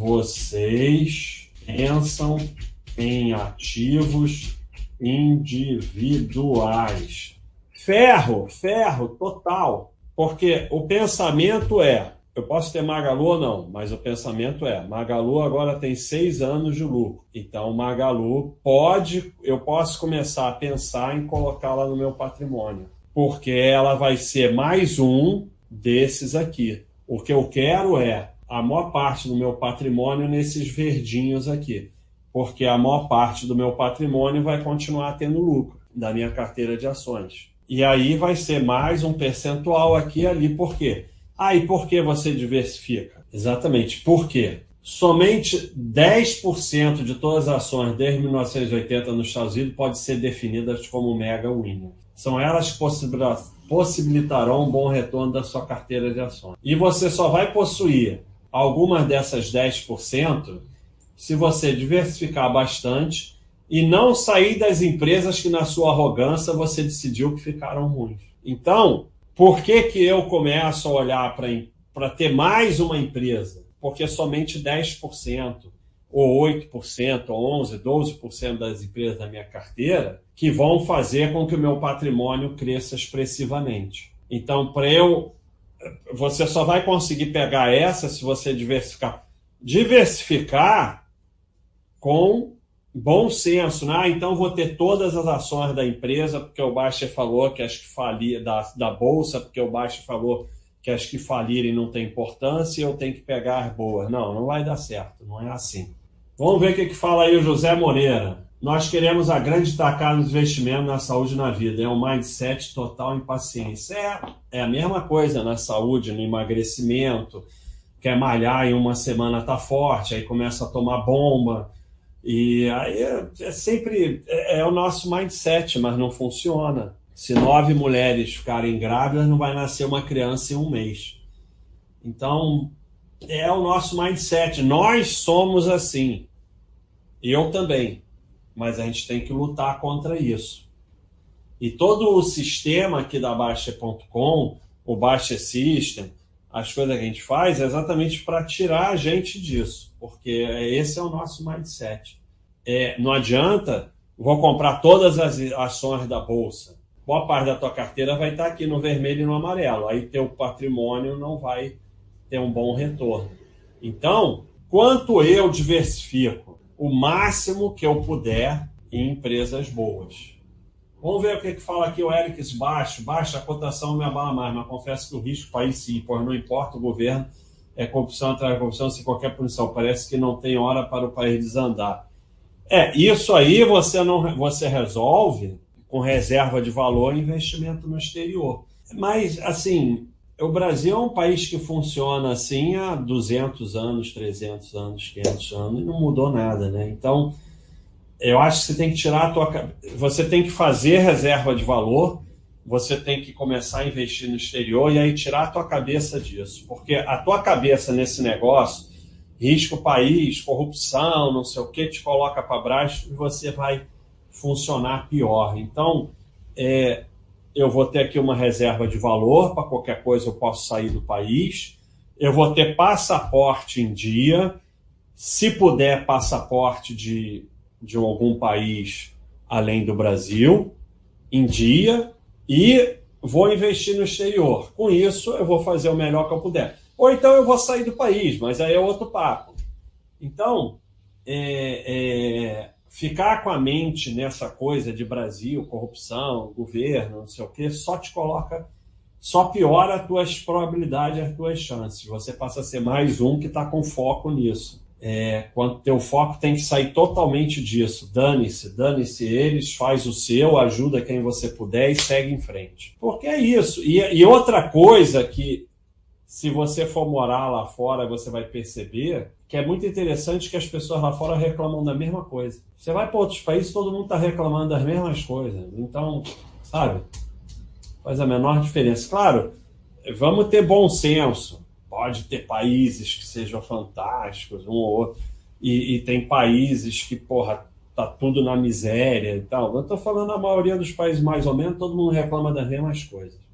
vocês pensam em ativos individuais? Ferro, ferro, total. Porque o pensamento é: eu posso ter Magalu ou não, mas o pensamento é: Magalu agora tem seis anos de lucro. Então, Magalu pode, eu posso começar a pensar em colocá-la no meu patrimônio, porque ela vai ser mais um desses aqui. O que eu quero é a maior parte do meu patrimônio nesses verdinhos aqui, porque a maior parte do meu patrimônio vai continuar tendo lucro da minha carteira de ações. E aí vai ser mais um percentual aqui e ali, por quê? Ah, por que você diversifica? Exatamente, por quê? Somente 10% de todas as ações desde 1980 nos Estados Unidos pode ser definidas como mega winner. São elas que possibilitarão um bom retorno da sua carteira de ações. E você só vai possuir algumas dessas 10% se você diversificar bastante e não sair das empresas que, na sua arrogância, você decidiu que ficaram ruins. Então, por que, que eu começo a olhar para ter mais uma empresa? Porque somente 10%, ou 8%, ou 11%, 12% das empresas da minha carteira que vão fazer com que o meu patrimônio cresça expressivamente. Então, para eu. Você só vai conseguir pegar essa se você diversificar. Diversificar com bom senso, né? Ah, então vou ter todas as ações da empresa, porque o Baixa falou que as que falir, da, da Bolsa, porque o Baixa falou que as que falirem não tem importância eu tenho que pegar as boas. Não, não vai dar certo, não é assim. Vamos ver o que, que fala aí o José Moreira. Nós queremos a grande tacada nos investimentos na saúde e na vida. É um mindset total em paciência. É, é a mesma coisa na saúde, no emagrecimento. Quer malhar em uma semana tá forte, aí começa a tomar bomba e aí é, é sempre é, é, o nosso mindset, mas não funciona. Se nove mulheres ficarem grávidas, não vai nascer uma criança em um mês. Então, é o nosso mindset. Nós somos assim. Eu também. Mas a gente tem que lutar contra isso. E todo o sistema aqui da Baixa.com, o Baixa System, as coisas que a gente faz é exatamente para tirar a gente disso, porque esse é o nosso mindset. É, não adianta, vou comprar todas as ações da bolsa. Boa parte da tua carteira vai estar aqui no vermelho e no amarelo. Aí teu patrimônio não vai ter um bom retorno. Então, quanto eu diversifico? O máximo que eu puder em empresas boas. Vamos ver o que, que fala aqui o Eric baixo. Baixa a cotação me abala mais, mas confesso que o risco país sim, pois não importa o governo, é corrupção atrás de corrupção sem qualquer punição. Parece que não tem hora para o país desandar. É, isso aí você não você resolve com reserva de valor e investimento no exterior. Mas, assim, o Brasil é um país que funciona assim há 200 anos, 300 anos, 500 anos e não mudou nada, né? Então, eu acho que você tem que tirar a tua você tem que fazer reserva de valor, você tem que começar a investir no exterior e aí tirar a tua cabeça disso, porque a tua cabeça nesse negócio, risco país, corrupção, não sei o que, te coloca para baixo e você vai funcionar pior. Então, é, eu vou ter aqui uma reserva de valor para qualquer coisa eu posso sair do país. Eu vou ter passaporte em dia, se puder passaporte de de algum país além do Brasil em dia e vou investir no exterior. Com isso, eu vou fazer o melhor que eu puder. Ou então eu vou sair do país, mas aí é outro papo. Então, é, é, ficar com a mente nessa coisa de Brasil, corrupção, governo, não sei o quê, só te coloca, só piora as tuas probabilidades, as tuas chances. Você passa a ser mais um que está com foco nisso. É, quando teu foco tem que sair totalmente disso. Dane-se, dane-se eles, faz o seu, ajuda quem você puder e segue em frente. Porque é isso. E, e outra coisa que, se você for morar lá fora, você vai perceber que é muito interessante que as pessoas lá fora reclamam da mesma coisa. Você vai para outros países, todo mundo está reclamando das mesmas coisas. Então, sabe, faz a menor diferença. Claro, vamos ter bom senso pode ter países que sejam fantásticos, um ou outro, e, e tem países que, porra, tá tudo na miséria e tal. Eu estou falando a maioria dos países mais ou menos, todo mundo reclama das mesmas coisas.